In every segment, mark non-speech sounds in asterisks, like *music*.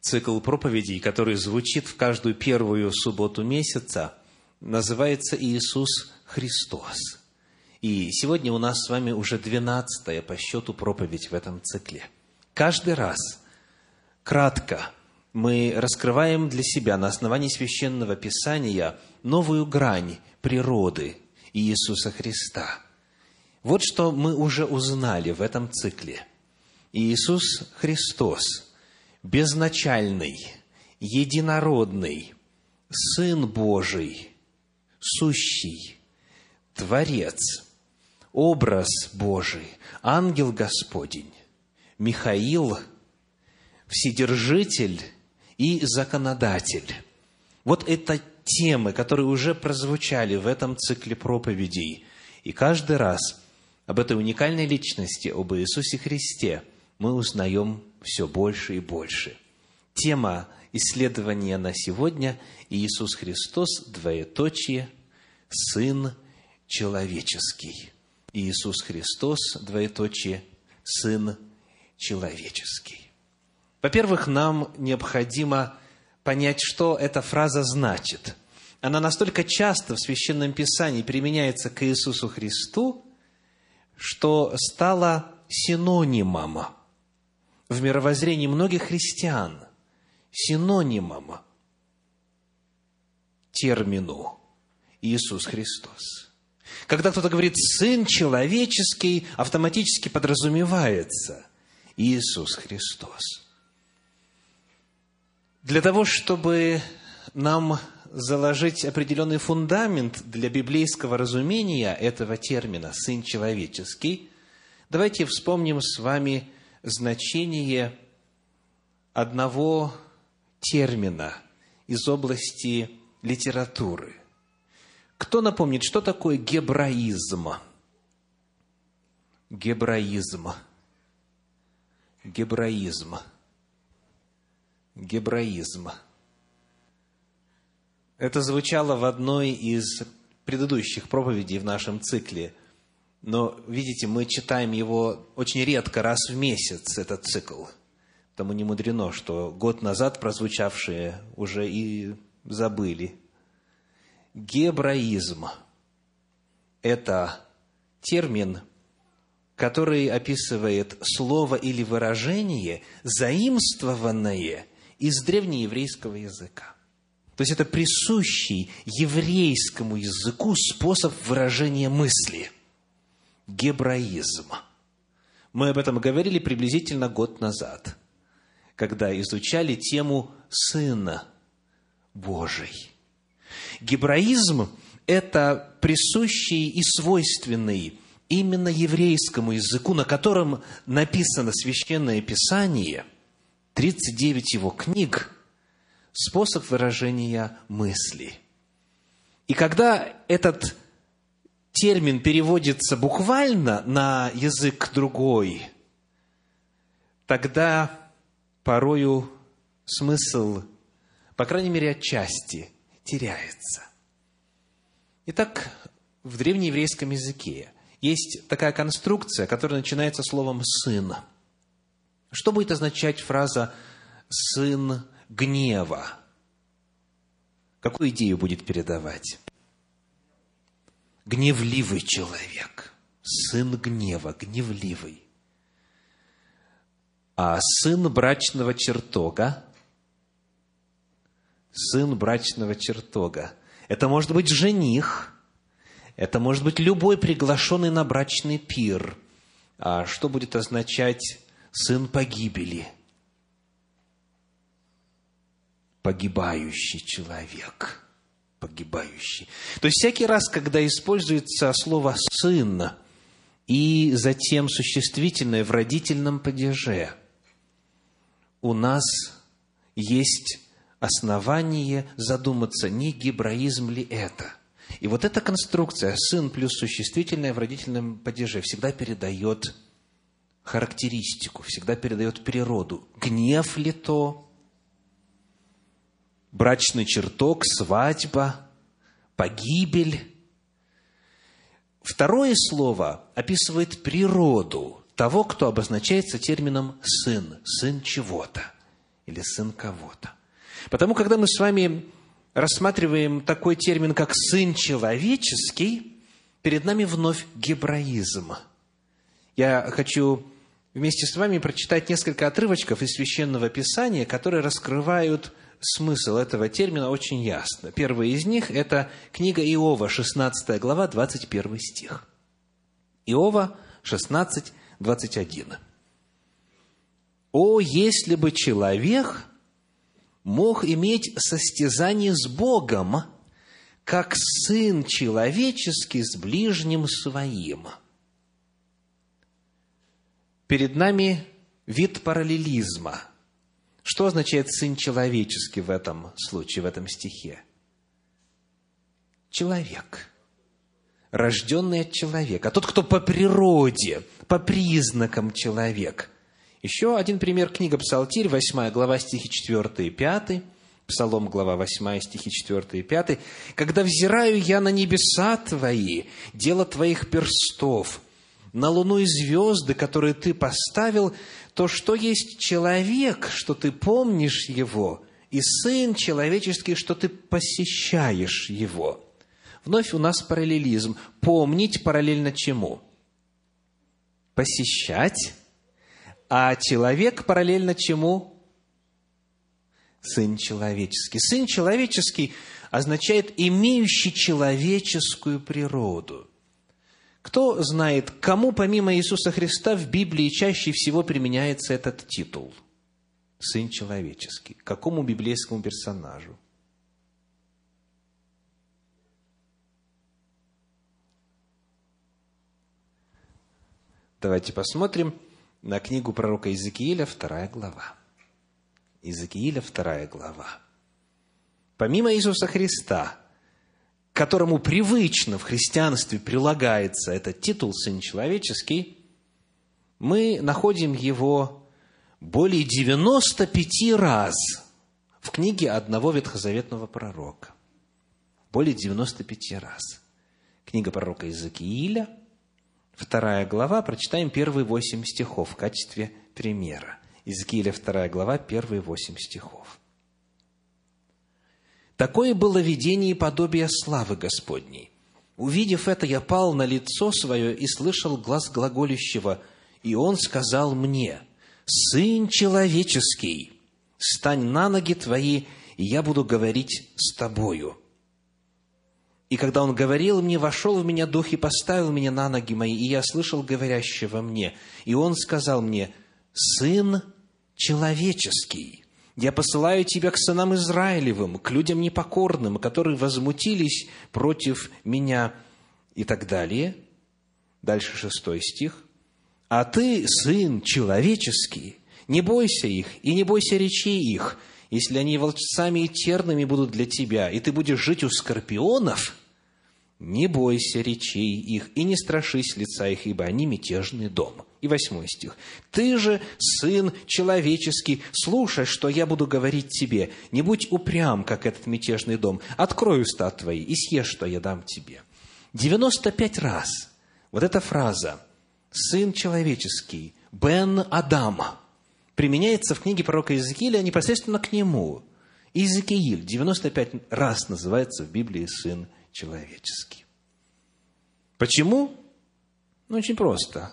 Цикл проповедей, который звучит в каждую первую субботу месяца, называется «Иисус Христос». И сегодня у нас с вами уже двенадцатая по счету проповедь в этом цикле. Каждый раз, кратко, мы раскрываем для себя на основании священного писания новую грань природы Иисуса Христа. Вот что мы уже узнали в этом цикле. Иисус Христос, безначальный, единородный, Сын Божий, сущий, Творец, образ Божий, ангел Господень, Михаил, Вседержитель и Законодатель. Вот это темы, которые уже прозвучали в этом цикле проповедей. И каждый раз об этой уникальной личности, об Иисусе Христе – мы узнаем все больше и больше. Тема исследования на сегодня – Иисус Христос, двоеточие, Сын человеческий. Иисус Христос, двоеточие, Сын человеческий. Во-первых, нам необходимо понять, что эта фраза значит. Она настолько часто в Священном Писании применяется к Иисусу Христу, что стала синонимом в мировоззрении многих христиан синонимом термину Иисус Христос. Когда кто-то говорит «сын человеческий», автоматически подразумевается Иисус Христос. Для того, чтобы нам заложить определенный фундамент для библейского разумения этого термина «сын человеческий», давайте вспомним с вами значение одного термина из области литературы. Кто напомнит, что такое гебраизм? Гебраизм. Гебраизм. Гебраизм. Это звучало в одной из предыдущих проповедей в нашем цикле – но, видите, мы читаем его очень редко, раз в месяц, этот цикл. Тому не мудрено, что год назад прозвучавшие уже и забыли. Гебраизм – это термин, который описывает слово или выражение, заимствованное из древнееврейского языка. То есть это присущий еврейскому языку способ выражения мысли – гебраизм. Мы об этом говорили приблизительно год назад, когда изучали тему Сына Божий. Гебраизм – это присущий и свойственный именно еврейскому языку, на котором написано Священное Писание, 39 его книг, способ выражения мысли. И когда этот термин переводится буквально на язык другой, тогда порою смысл, по крайней мере, отчасти теряется. Итак, в древнееврейском языке есть такая конструкция, которая начинается словом «сын». Что будет означать фраза «сын гнева»? Какую идею будет передавать? Гневливый человек, сын гнева, гневливый. А сын брачного чертога, сын брачного чертога, это может быть жених, это может быть любой приглашенный на брачный пир. А что будет означать сын погибели? Погибающий человек – погибающий. То есть всякий раз, когда используется слово «сын» и затем существительное в родительном падеже, у нас есть основание задуматься, не гибраизм ли это. И вот эта конструкция «сын» плюс существительное в родительном падеже всегда передает характеристику, всегда передает природу. Гнев ли то, брачный чертог, свадьба, погибель. Второе слово описывает природу того, кто обозначается термином «сын», «сын чего-то». или сын кого-то. Потому, когда мы с вами рассматриваем такой термин, как «сын человеческий», перед нами вновь гебраизм. Я хочу вместе с вами прочитать несколько отрывочков из Священного Писания, которые раскрывают смысл этого термина очень ясно. Первый из них – это книга Иова, 16 глава, 21 стих. Иова 16, 21. «О, если бы человек мог иметь состязание с Богом, как сын человеческий с ближним своим». Перед нами вид параллелизма. Что означает «сын человеческий» в этом случае, в этом стихе? Человек. Рожденный от человека. Тот, кто по природе, по признакам человек. Еще один пример. Книга Псалтирь, 8 глава, стихи 4 и 5. Псалом, глава 8, стихи 4 и 5. «Когда взираю я на небеса Твои, дело Твоих перстов, на луну и звезды, которые ты поставил, то что есть человек, что ты помнишь его, и сын человеческий, что ты посещаешь его. Вновь у нас параллелизм. Помнить параллельно чему? Посещать. А человек параллельно чему? Сын человеческий. Сын человеческий означает имеющий человеческую природу. Кто знает, кому помимо Иисуса Христа в Библии чаще всего применяется этот титул? Сын человеческий. Какому библейскому персонажу? Давайте посмотрим на книгу пророка Иезекииля, вторая глава. Иезекииля, вторая глава. Помимо Иисуса Христа, которому привычно в христианстве прилагается этот титул «сын человеческий», мы находим его более 95 раз в книге одного ветхозаветного пророка. Более 95 раз. Книга пророка Иезекииля, вторая глава, прочитаем первые восемь стихов в качестве примера. Иезекииля, вторая глава, первые восемь стихов. Такое было видение и подобие славы Господней. Увидев это, я пал на лицо свое и слышал глаз глаголющего, и он сказал мне, «Сын человеческий, стань на ноги твои, и я буду говорить с тобою». И когда он говорил мне, вошел в меня дух и поставил меня на ноги мои, и я слышал говорящего мне. И он сказал мне, «Сын человеческий, я посылаю тебя к сынам Израилевым, к людям непокорным, которые возмутились против меня» и так далее. Дальше шестой стих. «А ты, сын человеческий, не бойся их и не бойся речей их, если они волчцами и терными будут для тебя, и ты будешь жить у скорпионов, не бойся речей их и не страшись лица их, ибо они мятежный дом». И восьмой стих. «Ты же, сын человеческий, слушай, что я буду говорить тебе. Не будь упрям, как этот мятежный дом. Открой уста твои и съешь, что я дам тебе». 95 раз вот эта фраза «сын человеческий», «бен Адама» применяется в книге пророка Иезекииля непосредственно к нему. Иезекииль 95 раз называется в Библии «сын человеческий». Почему? Ну, очень просто.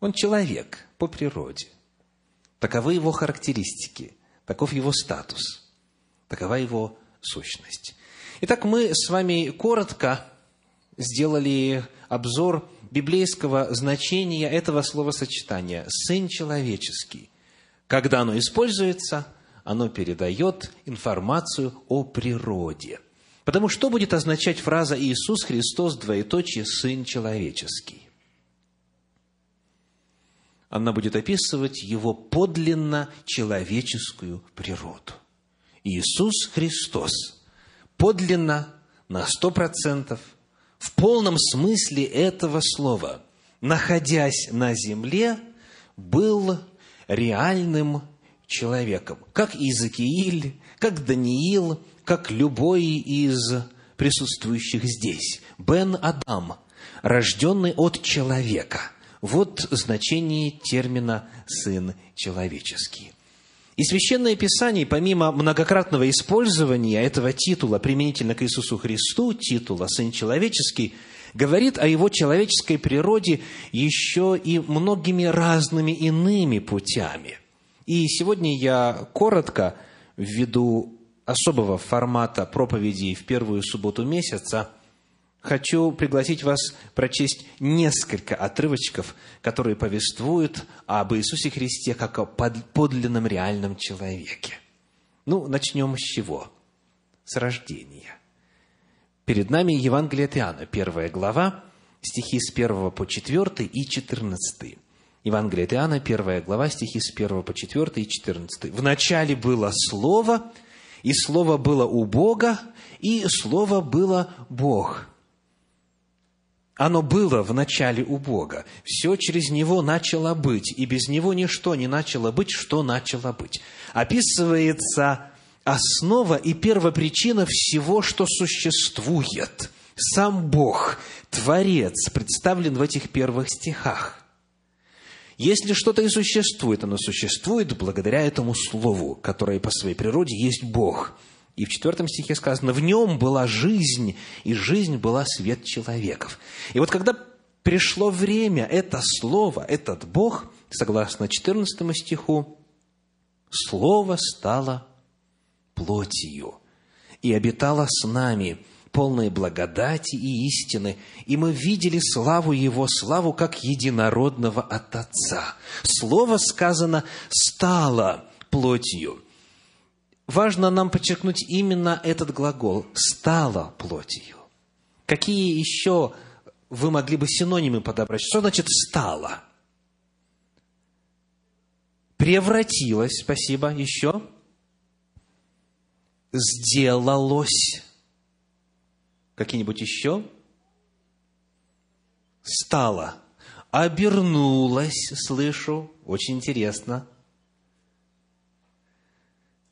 Он человек по природе. Таковы его характеристики, таков его статус, такова его сущность. Итак, мы с вами коротко сделали обзор библейского значения этого словосочетания «сын человеческий». Когда оно используется, оно передает информацию о природе. Потому что будет означать фраза «Иисус Христос, двоеточие, Сын человеческий»? она будет описывать его подлинно человеческую природу. Иисус Христос подлинно на сто процентов, в полном смысле этого слова, находясь на земле, был реальным человеком, как Иезекииль, как Даниил, как любой из присутствующих здесь. Бен Адам, рожденный от человека – вот значение термина «сын человеческий». И Священное Писание, помимо многократного использования этого титула применительно к Иисусу Христу, титула «Сын человеческий», говорит о его человеческой природе еще и многими разными иными путями. И сегодня я коротко, ввиду особого формата проповедей в первую субботу месяца, хочу пригласить вас прочесть несколько отрывочков, которые повествуют об Иисусе Христе как о подлинном реальном человеке. Ну, начнем с чего? С рождения. Перед нами Евангелие от Иоанна, первая глава, стихи с 1 по 4 и 14. Евангелие от Иоанна, первая глава, стихи с 1 по 4 и 14. «В начале было Слово, и Слово было у Бога, и Слово было Бог». Оно было в начале у Бога. Все через Него начало быть, и без Него ничто не начало быть, что начало быть. Описывается основа и первопричина всего, что существует. Сам Бог, Творец, представлен в этих первых стихах. Если что-то и существует, оно существует благодаря этому Слову, которое по своей природе есть Бог. И в четвертом стихе сказано, в нем была жизнь, и жизнь была свет человеков. И вот когда пришло время, это Слово, этот Бог, согласно 14 стиху, Слово стало плотью и обитала с нами, полной благодати и истины, и мы видели славу Его, славу как единородного от Отца. Слово сказано «стало плотью». Важно нам подчеркнуть именно этот глагол «стало плотью». Какие еще вы могли бы синонимы подобрать? Что значит «стало»? Превратилось, спасибо, еще – сделалось. Какие-нибудь еще? Стало. Обернулось, слышу. Очень интересно.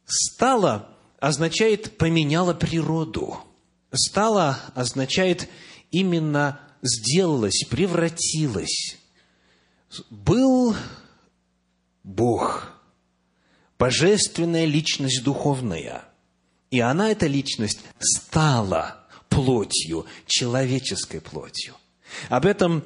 Стало означает поменяла природу. Стало означает именно сделалось, превратилось. Был Бог, божественная личность духовная – и она, эта личность, стала плотью, человеческой плотью. Об этом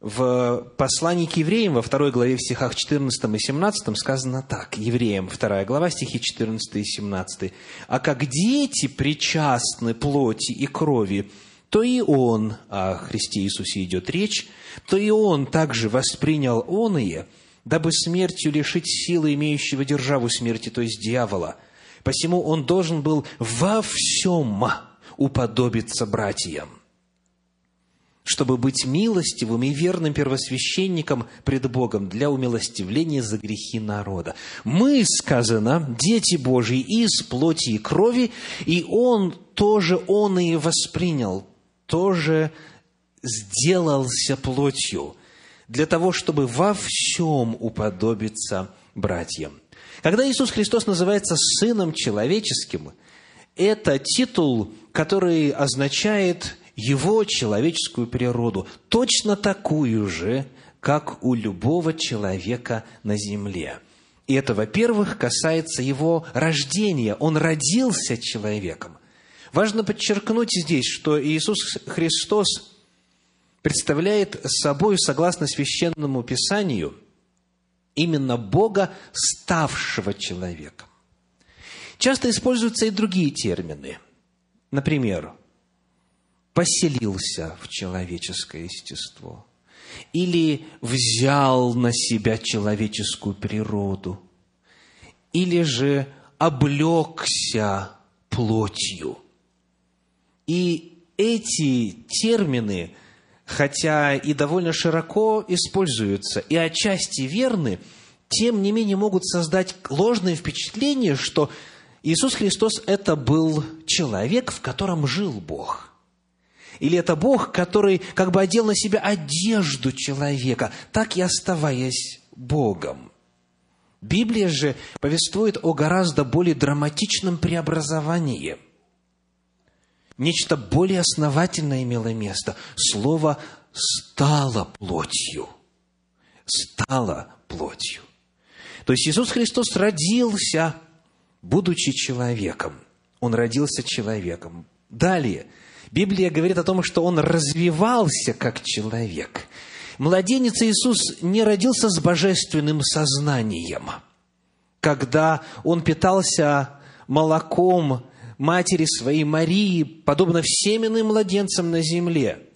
в послании к евреям во второй главе в стихах 14 и 17 сказано так. Евреям, вторая глава, стихи 14 и 17. «А как дети причастны плоти и крови, то и Он, о Христе Иисусе идет речь, то и Он также воспринял оные, дабы смертью лишить силы имеющего державу смерти, то есть дьявола – Посему он должен был во всем уподобиться братьям, чтобы быть милостивым и верным первосвященником пред Богом для умилостивления за грехи народа. Мы, сказано, дети Божьи из плоти и крови, и Он тоже, Он и воспринял, тоже сделался плотью, для того, чтобы во всем уподобиться братьям. Когда Иисус Христос называется Сыном Человеческим, это титул, который означает Его человеческую природу, точно такую же, как у любого человека на земле. И это, во-первых, касается его рождения. Он родился человеком. Важно подчеркнуть здесь, что Иисус Христос представляет собой, согласно священному Писанию, именно Бога, ставшего человеком. Часто используются и другие термины. Например, поселился в человеческое естество или взял на себя человеческую природу, или же облекся плотью. И эти термины хотя и довольно широко используются, и отчасти верны, тем не менее могут создать ложное впечатление, что Иисус Христос – это был человек, в котором жил Бог. Или это Бог, который как бы одел на себя одежду человека, так и оставаясь Богом. Библия же повествует о гораздо более драматичном преобразовании – Нечто более основательное имело место. Слово «стало плотью». Стало плотью. То есть Иисус Христос родился, будучи человеком. Он родился человеком. Далее, Библия говорит о том, что Он развивался как человек. Младенец Иисус не родился с божественным сознанием. Когда Он питался молоком матери своей Марии, подобно всем иным младенцам на земле,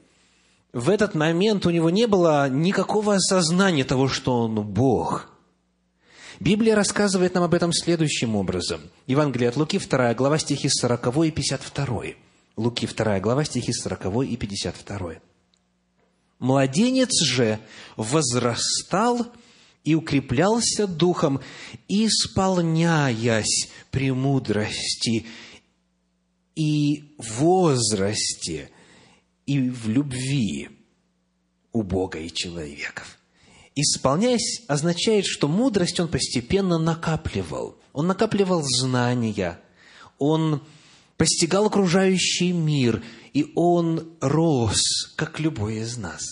в этот момент у него не было никакого осознания того, что он Бог. Библия рассказывает нам об этом следующим образом. Евангелие от Луки, 2 глава, стихи 40 и 52. Луки, 2 глава, стихи 40 и 52. «Младенец же возрастал и укреплялся духом, исполняясь премудрости и возрасте, и в любви у Бога и человеков. Исполняясь означает, что мудрость он постепенно накапливал. Он накапливал знания, он постигал окружающий мир, и он рос, как любой из нас.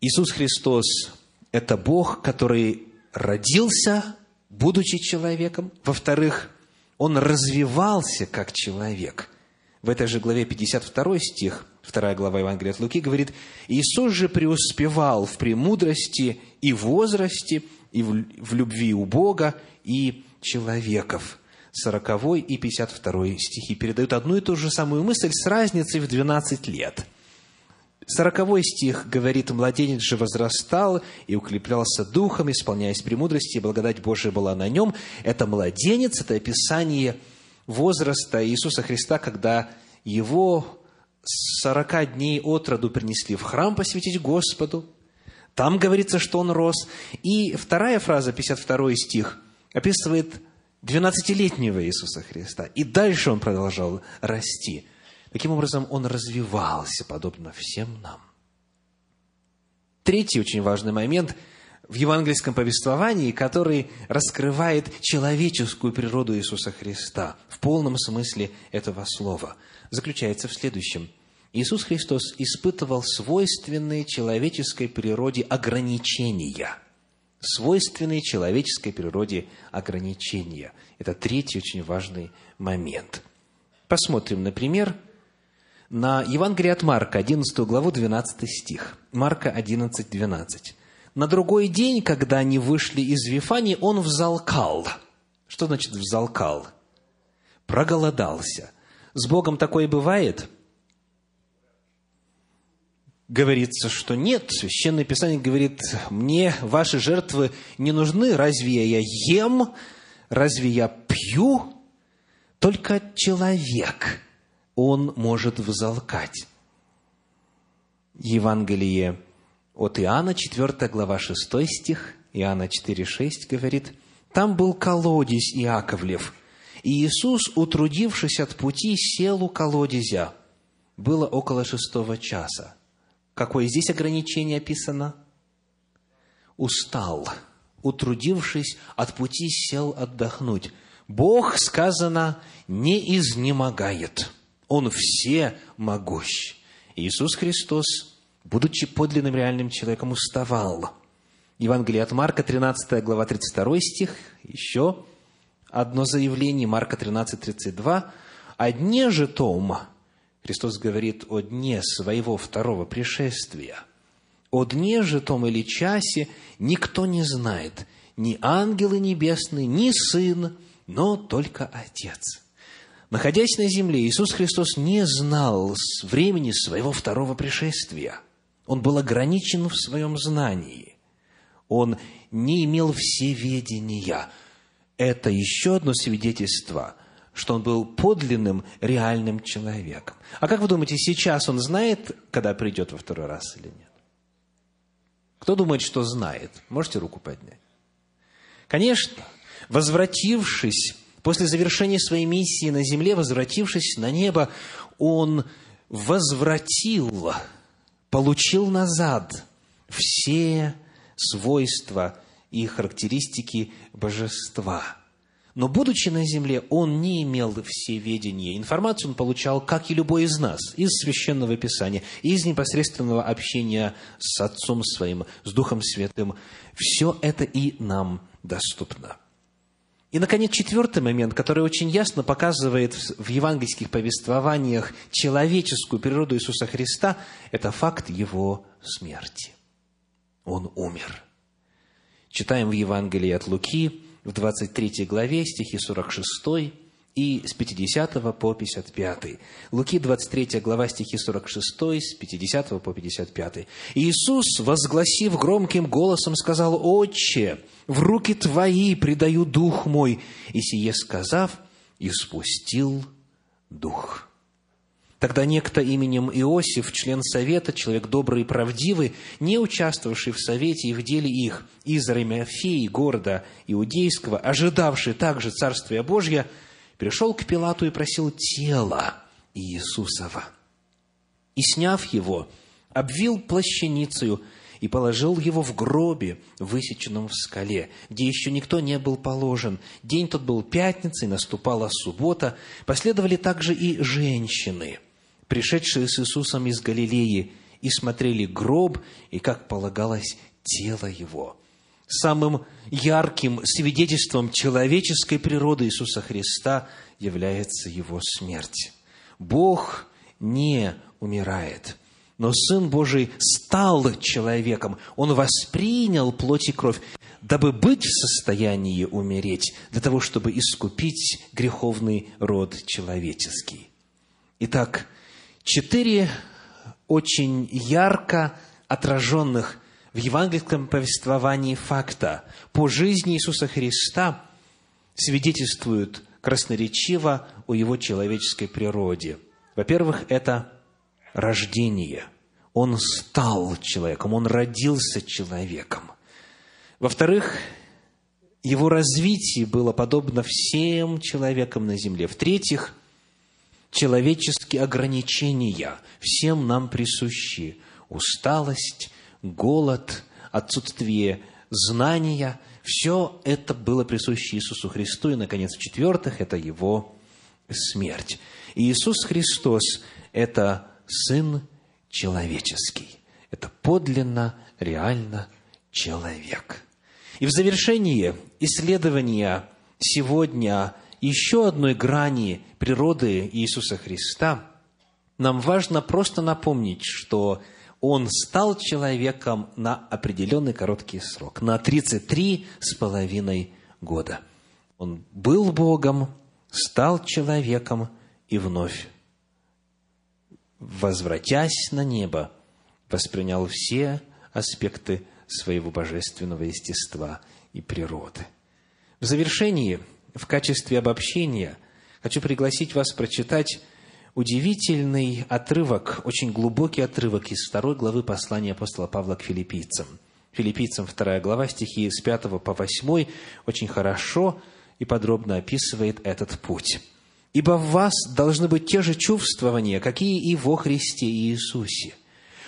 Иисус Христос – это Бог, который родился, будучи человеком. Во-вторых, Он развивался как человек – в этой же главе 52 стих, 2 глава Евангелия от Луки, говорит, «Иисус же преуспевал в премудрости и возрасте, и в любви у Бога и человеков». 40 и 52 стихи передают одну и ту же самую мысль с разницей в 12 лет. 40 стих говорит, «Младенец же возрастал и укреплялся духом, исполняясь премудрости, и благодать Божия была на нем». Это младенец, это описание возраста Иисуса Христа, когда его сорока дней от роду принесли в храм посвятить Господу. Там говорится, что он рос. И вторая фраза, 52 стих, описывает 12-летнего Иисуса Христа. И дальше он продолжал расти. Таким образом, он развивался, подобно всем нам. Третий очень важный момент – в евангельском повествовании, который раскрывает человеческую природу Иисуса Христа в полном смысле этого слова, заключается в следующем. Иисус Христос испытывал свойственные человеческой природе ограничения. Свойственные человеческой природе ограничения. Это третий очень важный момент. Посмотрим, например, на Евангелие от Марка, 11 главу, 12 стих. Марка 11, 12. На другой день, когда они вышли из Вифании, он взалкал. Что значит взалкал? Проголодался. С Богом такое бывает? Говорится, что нет. Священное Писание говорит, мне ваши жертвы не нужны. Разве я ем? Разве я пью? Только человек, он может взалкать. Евангелие от Иоанна, 4 глава, 6 стих, Иоанна 4, 6 говорит, «Там был колодец Иаковлев, и Иисус, утрудившись от пути, сел у колодезя. Было около шестого часа». Какое здесь ограничение описано? Устал, утрудившись от пути, сел отдохнуть. Бог, сказано, не изнемогает. Он все могущ. Иисус Христос будучи подлинным реальным человеком, уставал. Евангелие от Марка, 13 глава, 32 стих, еще одно заявление, Марка 13, 32. «О дне же том, Христос говорит о дне своего второго пришествия, о дне же том или часе никто не знает, ни ангелы небесные, ни Сын, но только Отец». Находясь на земле, Иисус Христос не знал времени своего второго пришествия – он был ограничен в своем знании. Он не имел всеведения. Это еще одно свидетельство, что он был подлинным, реальным человеком. А как вы думаете, сейчас он знает, когда придет во второй раз или нет? Кто думает, что знает? Можете руку поднять? Конечно, возвратившись после завершения своей миссии на земле, возвратившись на небо, он возвратил получил назад все свойства и характеристики божества. Но, будучи на земле, он не имел всеведения. Информацию он получал, как и любой из нас, из Священного Писания, из непосредственного общения с Отцом Своим, с Духом Святым. Все это и нам доступно. И, наконец, четвертый момент, который очень ясно показывает в евангельских повествованиях человеческую природу Иисуса Христа, это факт Его смерти. Он умер. Читаем в Евангелии от Луки, в 23 главе, стихи 46 и с 50 по 55. Луки, 23 глава, стихи 46, с 50 по 55. «Иисус, возгласив громким голосом, сказал, «Отче, в руки Твои предаю дух мой». И сие сказав, испустил дух. Тогда некто именем Иосиф, член совета, человек добрый и правдивый, не участвовавший в совете и в деле их, из Ремяфеи, города Иудейского, ожидавший также Царствия Божья, пришел к Пилату и просил тела Иисусова. И, сняв его, обвил плащаницею и положил его в гробе, высеченном в скале, где еще никто не был положен. День тот был пятницей, наступала суббота. Последовали также и женщины – пришедшие с Иисусом из Галилеи, и смотрели гроб, и, как полагалось, тело его. Самым ярким свидетельством человеческой природы Иисуса Христа является Его смерть. Бог не умирает, но Сын Божий стал человеком. Он воспринял плоть и кровь, дабы быть в состоянии умереть, для того, чтобы искупить греховный род человеческий. Итак, четыре очень ярко отраженных в евангельском повествовании факта по жизни Иисуса Христа свидетельствуют красноречиво о его человеческой природе. Во-первых, это рождение. Он стал человеком, он родился человеком. Во-вторых, его развитие было подобно всем человекам на земле. В-третьих, человеческие ограничения всем нам присущи. Усталость, голод, отсутствие знания – все это было присуще Иисусу Христу. И, наконец, в-четвертых, это Его смерть. И Иисус Христос – это Сын человеческий. Это подлинно, реально человек. И в завершении исследования сегодня – еще одной грани природы Иисуса Христа, нам важно просто напомнить, что Он стал человеком на определенный короткий срок, на 33 с половиной года. Он был Богом, стал человеком и вновь, возвратясь на небо, воспринял все аспекты своего божественного естества и природы. В завершении в качестве обобщения хочу пригласить вас прочитать удивительный отрывок, очень глубокий отрывок из второй главы послания апостола Павла к филиппийцам. Филиппийцам вторая глава, стихи с 5 по 8, очень хорошо и подробно описывает этот путь. «Ибо в вас должны быть те же чувствования, какие и во Христе Иисусе.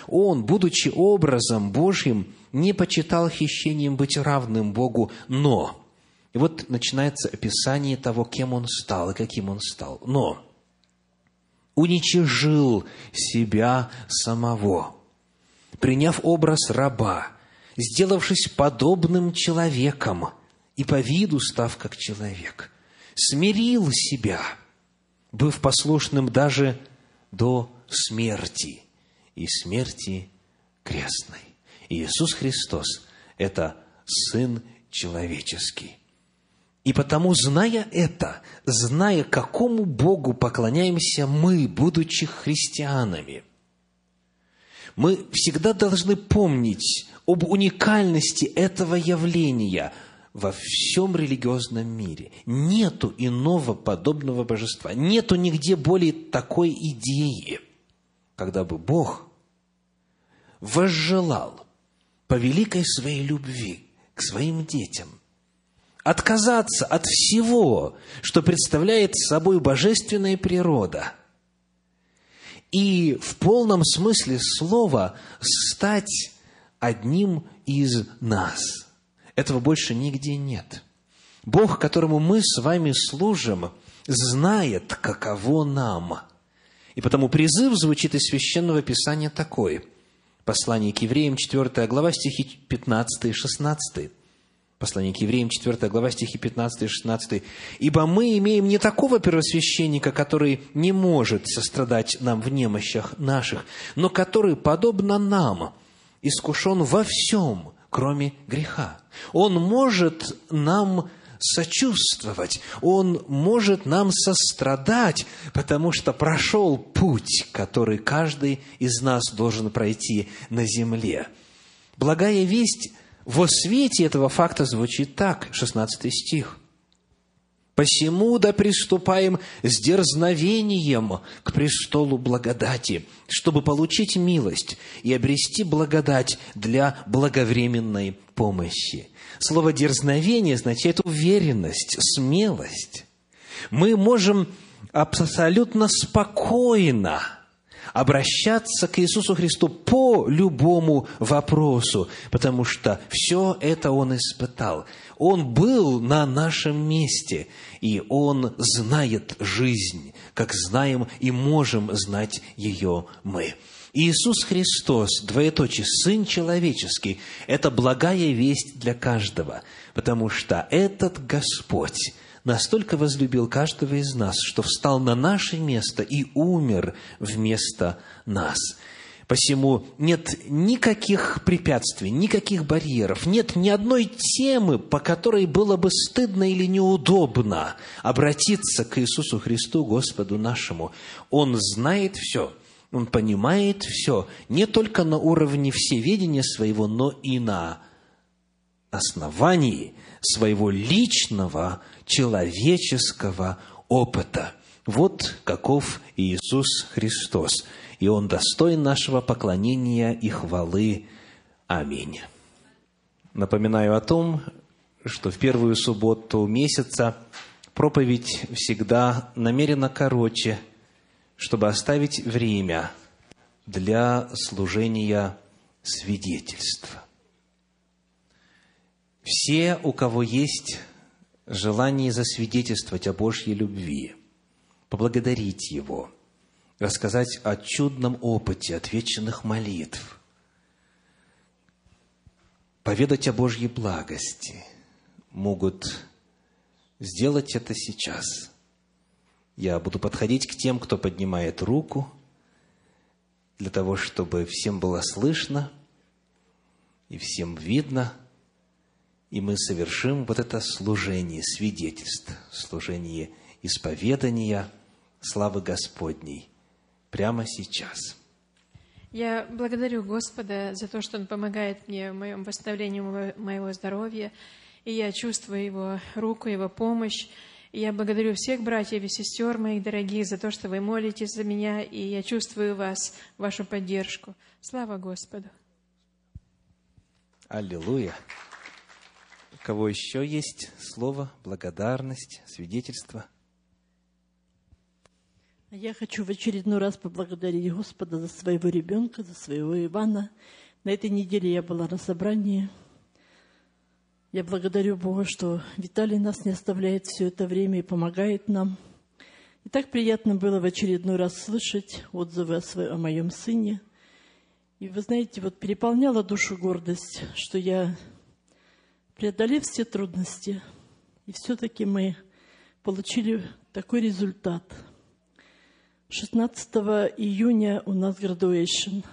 Он, будучи образом Божьим, не почитал хищением быть равным Богу, но и вот начинается описание того, кем он стал и каким он стал. Но уничижил себя самого, приняв образ раба, сделавшись подобным человеком и по виду став как человек, смирил себя, быв послушным даже до смерти и смерти крестной. Иисус Христос – это Сын человеческий. И потому, зная это, зная, какому Богу поклоняемся мы, будучи христианами, мы всегда должны помнить об уникальности этого явления во всем религиозном мире. Нету иного подобного божества. Нету нигде более такой идеи, когда бы Бог возжелал по великой своей любви к своим детям отказаться от всего, что представляет собой божественная природа, и в полном смысле слова стать одним из нас. Этого больше нигде нет. Бог, которому мы с вами служим, знает, каково нам. И потому призыв звучит из Священного Писания такой. Послание к евреям, 4 глава, стихи 15 и 16. Послание к евреям, 4 глава, стихи 15 и 16. «Ибо мы имеем не такого первосвященника, который не может сострадать нам в немощах наших, но который, подобно нам, искушен во всем, кроме греха. Он может нам сочувствовать, Он может нам сострадать, потому что прошел путь, который каждый из нас должен пройти на земле. Благая весть во свете этого факта звучит так, 16 стих. Посему да приступаем с дерзновением к престолу благодати, чтобы получить милость и обрести благодать для благовременной помощи. Слово «дерзновение» означает уверенность, смелость. Мы можем абсолютно спокойно обращаться к Иисусу Христу по любому вопросу, потому что все это Он испытал. Он был на нашем месте, и Он знает жизнь, как знаем и можем знать ее мы. Иисус Христос, двоеточие, Сын Человеческий, это благая весть для каждого, потому что этот Господь настолько возлюбил каждого из нас, что встал на наше место и умер вместо нас. Посему нет никаких препятствий, никаких барьеров, нет ни одной темы, по которой было бы стыдно или неудобно обратиться к Иисусу Христу, Господу нашему. Он знает все, он понимает все, не только на уровне всеведения своего, но и на основании своего личного человеческого опыта. Вот каков Иисус Христос. И Он достоин нашего поклонения и хвалы. Аминь. Напоминаю о том, что в первую субботу месяца проповедь всегда намеренно короче, чтобы оставить время для служения свидетельства. Все, у кого есть желание засвидетельствовать о Божьей любви, поблагодарить Его, рассказать о чудном опыте отвеченных молитв, поведать о Божьей благости, могут сделать это сейчас. Я буду подходить к тем, кто поднимает руку, для того, чтобы всем было слышно и всем видно – и мы совершим вот это служение свидетельств, служение исповедания славы Господней прямо сейчас. Я благодарю Господа за то, что Он помогает мне в моем восстановлении моего здоровья, и я чувствую Его руку, Его помощь. И я благодарю всех братьев и сестер моих дорогих за то, что вы молитесь за меня, и я чувствую вас, вашу поддержку. Слава Господу! Аллилуйя! Кого еще есть слово, благодарность, свидетельство? Я хочу в очередной раз поблагодарить Господа за своего ребенка, за своего Ивана. На этой неделе я была на собрании. Я благодарю Бога, что Виталий нас не оставляет все это время и помогает нам. И так приятно было в очередной раз слышать отзывы о, своем, о моем сыне. И вы знаете, вот переполняла душу гордость, что я преодолев все трудности, и все-таки мы получили такой результат. 16 июня у нас graduation.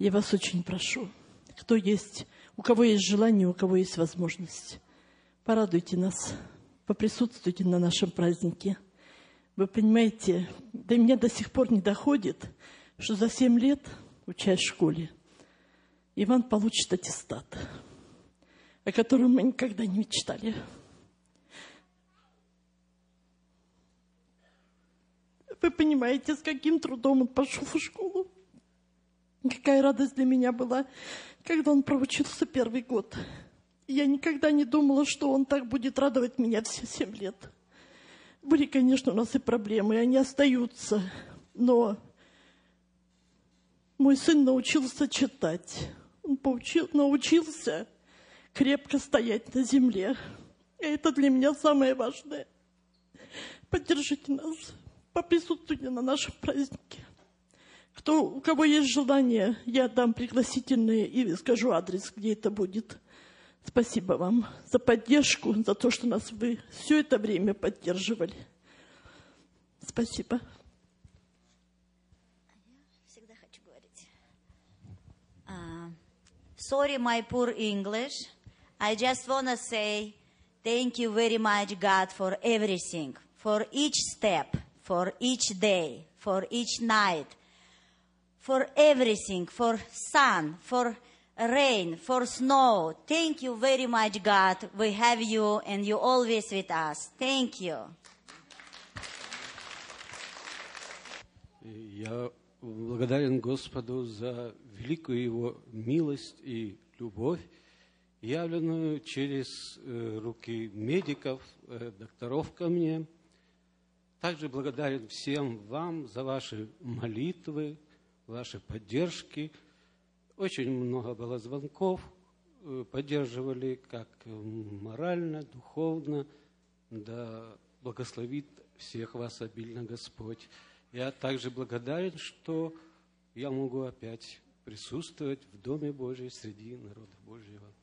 Я вас очень прошу, кто есть, у кого есть желание, у кого есть возможность, порадуйте нас, поприсутствуйте на нашем празднике. Вы понимаете, до меня до сих пор не доходит, что за семь лет, учась в школе, Иван получит аттестат – о котором мы никогда не мечтали. Вы понимаете, с каким трудом он пошел в школу. Какая радость для меня была, когда он проучился первый год. Я никогда не думала, что он так будет радовать меня все семь лет. Были, конечно, у нас и проблемы, и они остаются. Но мой сын научился читать. Он поучил, научился крепко стоять на земле. И это для меня самое важное. Поддержите нас по присутствию на нашем празднике. Кто, у кого есть желание, я дам пригласительные и скажу адрес, где это будет. Спасибо вам за поддержку, за то, что нас вы все это время поддерживали. Спасибо. Всегда хочу говорить. Uh, sorry, my poor English. I just want to say thank you very much, God, for everything, for each step, for each day, for each night, for everything, for sun, for rain, for snow. Thank you very much, God. We have you and you always with us. Thank you. Я благодарен Господу за великую Его милость и любовь, явленную через э, руки медиков, э, докторов ко мне. Также благодарен всем вам за ваши молитвы, ваши поддержки. Очень много было звонков, э, поддерживали как морально, духовно. Да благословит всех вас обильно Господь. Я также благодарен, что я могу опять присутствовать в Доме Божьем среди народа Божьего.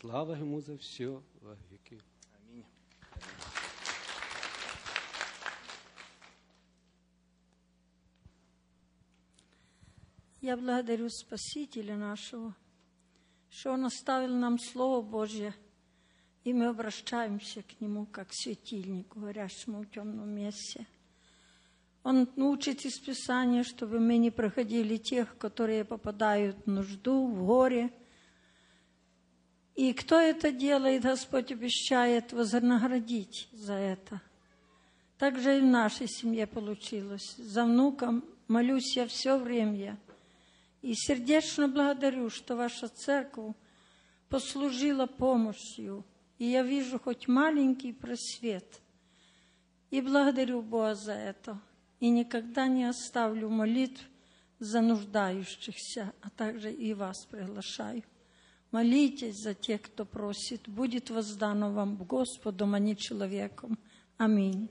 Слава Ему за все во веки. Аминь. Я благодарю Спасителя нашего, что Он оставил нам Слово Божье, и мы обращаемся к Нему, как светильнику, горящему в темном месте. Он учит из Писания, чтобы мы не проходили тех, которые попадают в нужду, в горе. И кто это делает, Господь обещает вознаградить за это. Так же и в нашей семье получилось. За внуком молюсь я все время. И сердечно благодарю, что ваша церковь послужила помощью. И я вижу хоть маленький просвет. И благодарю Бога за это. И никогда не оставлю молитв за нуждающихся, а также и вас приглашаю. Молитесь за тех, кто просит. Будет воздано вам Господом, а не человеком. Аминь.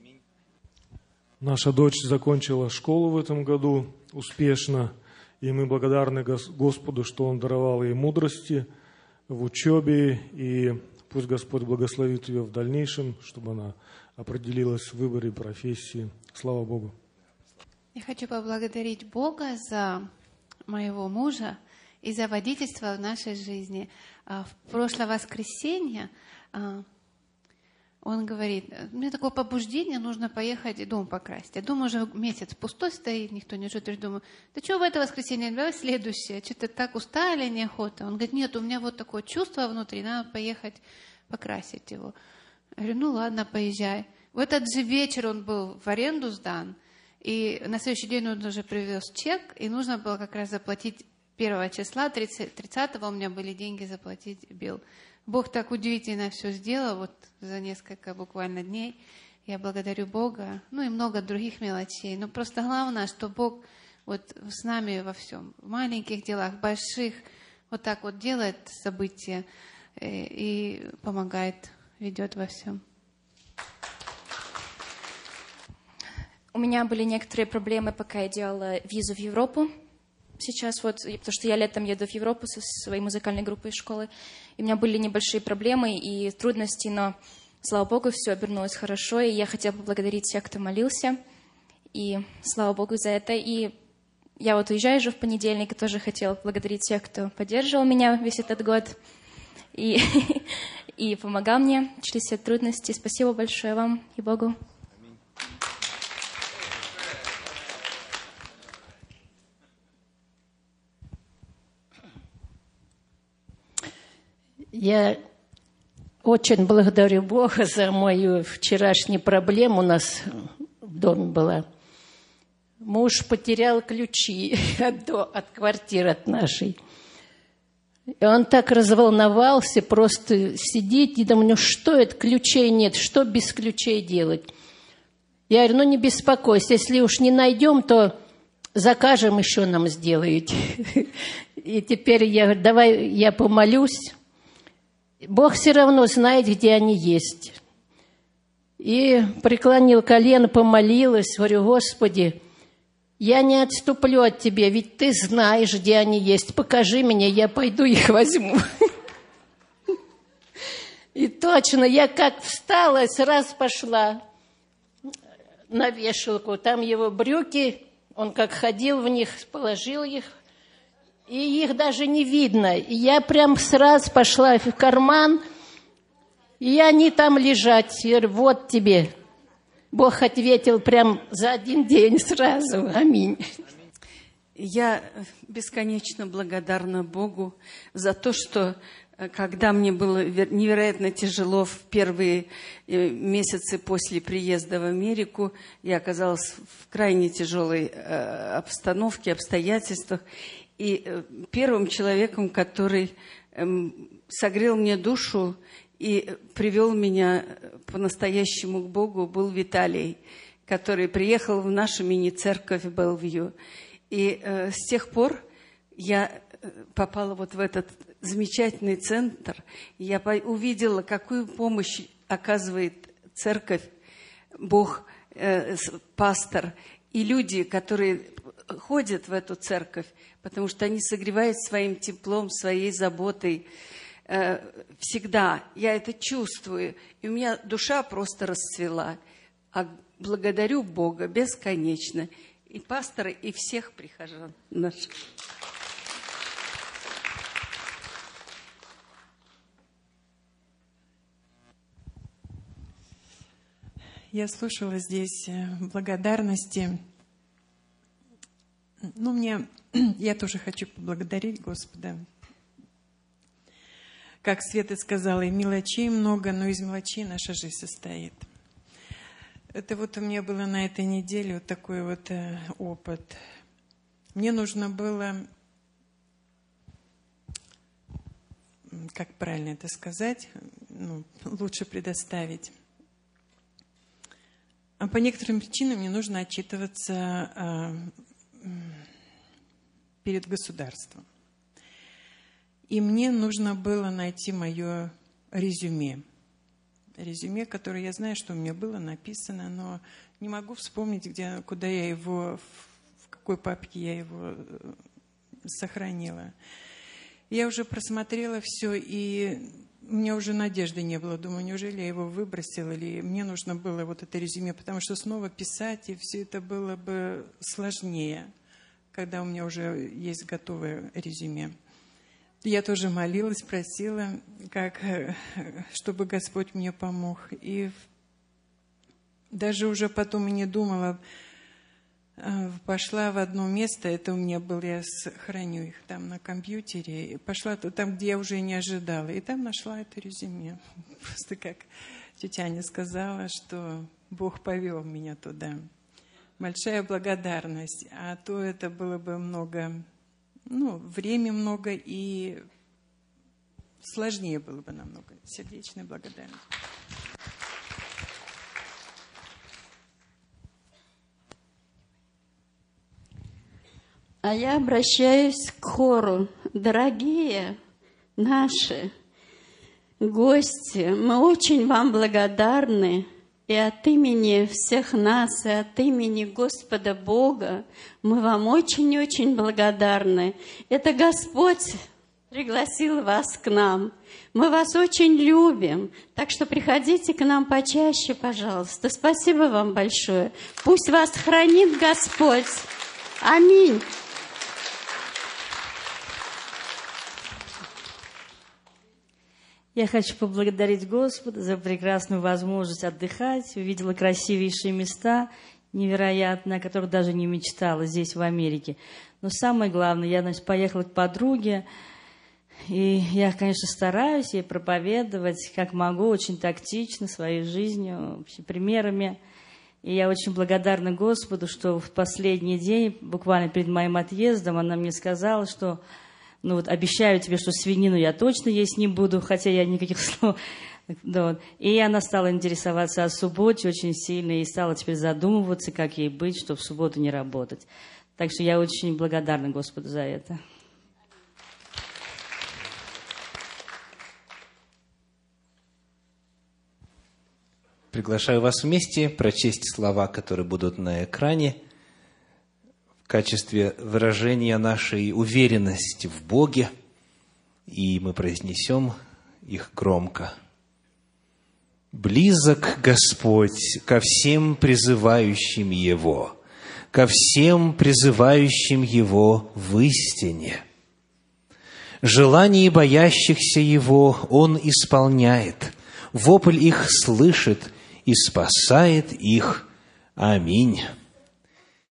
Наша дочь закончила школу в этом году успешно, и мы благодарны Господу, что Он даровал ей мудрости в учебе, и пусть Господь благословит ее в дальнейшем, чтобы она определилась в выборе профессии. Слава Богу. Я хочу поблагодарить Бога за моего мужа и за водительство в нашей жизни. А, в прошлое воскресенье а, он говорит, меня такое побуждение, нужно поехать дом покрасить. Я думаю, уже месяц пустой стоит, никто не живет. Я думаю, да что в это воскресенье, давай следующее. Что-то так устали, неохота. Он говорит, нет, у меня вот такое чувство внутри, надо поехать покрасить его. Я говорю, ну ладно, поезжай. В этот же вечер он был в аренду сдан – и на следующий день он уже привез чек, и нужно было как раз заплатить первого числа, 30, 30 у меня были деньги заплатить бил. Бог так удивительно все сделал вот за несколько буквально дней. Я благодарю Бога, ну и много других мелочей. Но просто главное, что Бог вот с нами во всем, в маленьких делах, больших, вот так вот делает события э, и помогает, ведет во всем. У меня были некоторые проблемы, пока я делала визу в Европу. Сейчас вот, потому что я летом еду в Европу со своей музыкальной группой из школы. И у меня были небольшие проблемы и трудности, но, слава Богу, все обернулось хорошо. И я хотела поблагодарить всех, кто молился. И слава Богу за это. И я вот уезжаю уже в понедельник, и тоже хотела поблагодарить всех, кто поддерживал меня весь этот год и, *laughs* и помогал мне через все трудности. Спасибо большое вам и Богу. Я очень благодарю Бога за мою вчерашнюю проблему. У нас в доме была. Муж потерял ключи *laughs* от, от квартиры от нашей. И он так разволновался, просто сидит и думаю, ну что это, ключей нет, что без ключей делать? Я говорю, ну не беспокойся, если уж не найдем, то закажем еще нам сделаете. *laughs* И теперь я говорю, давай я помолюсь. Бог все равно знает, где они есть. И преклонил колено, помолилась, говорю, Господи, я не отступлю от Тебя, ведь Ты знаешь, где они есть. Покажи мне, я пойду их возьму. И точно, я как встала, сразу пошла на вешалку. Там его брюки, он как ходил в них, положил их, и их даже не видно. И я прям сразу пошла в карман, и они там лежат. Вот тебе. Бог ответил прям за один день сразу. Аминь. Я бесконечно благодарна Богу за то, что э, когда мне было невероятно тяжело в первые э, месяцы после приезда в Америку, я оказалась в крайне тяжелой э, обстановке, обстоятельствах. И первым человеком, который эм, согрел мне душу и привел меня по-настоящему к Богу, был Виталий, который приехал в нашу мини-церковь Белвью. И э, с тех пор я э, попала вот в этот замечательный центр. Я увидела, какую помощь оказывает церковь, Бог, э, пастор и люди, которые ходят в эту церковь, потому что они согревают своим теплом, своей заботой э, всегда. Я это чувствую. И у меня душа просто расцвела. А благодарю Бога бесконечно. И пастора, и всех прихожан наших. Я слушала здесь э, благодарности. Ну, мне, *clears throat* я тоже хочу поблагодарить Господа как Света сказала, и мелочей много, но из мелочей наша жизнь состоит. Это вот у меня было на этой неделе вот такой вот э, опыт. Мне нужно было, как правильно это сказать, ну, лучше предоставить. А по некоторым причинам мне нужно отчитываться э, перед государством. И мне нужно было найти мое резюме. Резюме, которое я знаю, что у меня было написано, но не могу вспомнить, где, куда я его, в какой папке я его э, сохранила. Я уже просмотрела все, и у меня уже надежды не было. Думаю, неужели я его выбросила, или мне нужно было вот это резюме, потому что снова писать, и все это было бы сложнее, когда у меня уже есть готовое резюме. Я тоже молилась, просила, как, э, чтобы Господь мне помог. И даже уже потом и не думала, пошла в одно место, это у меня было, я храню их там на компьютере, пошла там, где я уже не ожидала, и там нашла это резюме. *laughs* Просто как тетя Аня сказала, что Бог повел меня туда. Большая благодарность, а то это было бы много ну, время много и сложнее было бы намного. Сердечная благодарность. А я обращаюсь к хору. Дорогие наши гости, мы очень вам благодарны и от имени всех нас, и от имени Господа Бога мы вам очень-очень благодарны. Это Господь пригласил вас к нам. Мы вас очень любим, так что приходите к нам почаще, пожалуйста. Спасибо вам большое. Пусть вас хранит Господь. Аминь. Я хочу поблагодарить Господа за прекрасную возможность отдыхать. Увидела красивейшие места, невероятные, о которых даже не мечтала здесь, в Америке. Но самое главное, я значит, поехала к подруге, и я, конечно, стараюсь ей проповедовать, как могу, очень тактично, своей жизнью, примерами. И я очень благодарна Господу, что в последний день, буквально перед моим отъездом, она мне сказала, что ну вот обещаю тебе, что свинину я точно есть не буду, хотя я никаких *laughs* слов... Да. И она стала интересоваться о субботе очень сильно и стала теперь задумываться, как ей быть, чтобы в субботу не работать. Так что я очень благодарна Господу за это. Приглашаю вас вместе прочесть слова, которые будут на экране – в качестве выражения нашей уверенности в Боге, и мы произнесем их громко. Близок Господь ко всем призывающим Его, ко всем призывающим Его в истине. Желаний боящихся Его Он исполняет, вопль их слышит и спасает их. Аминь.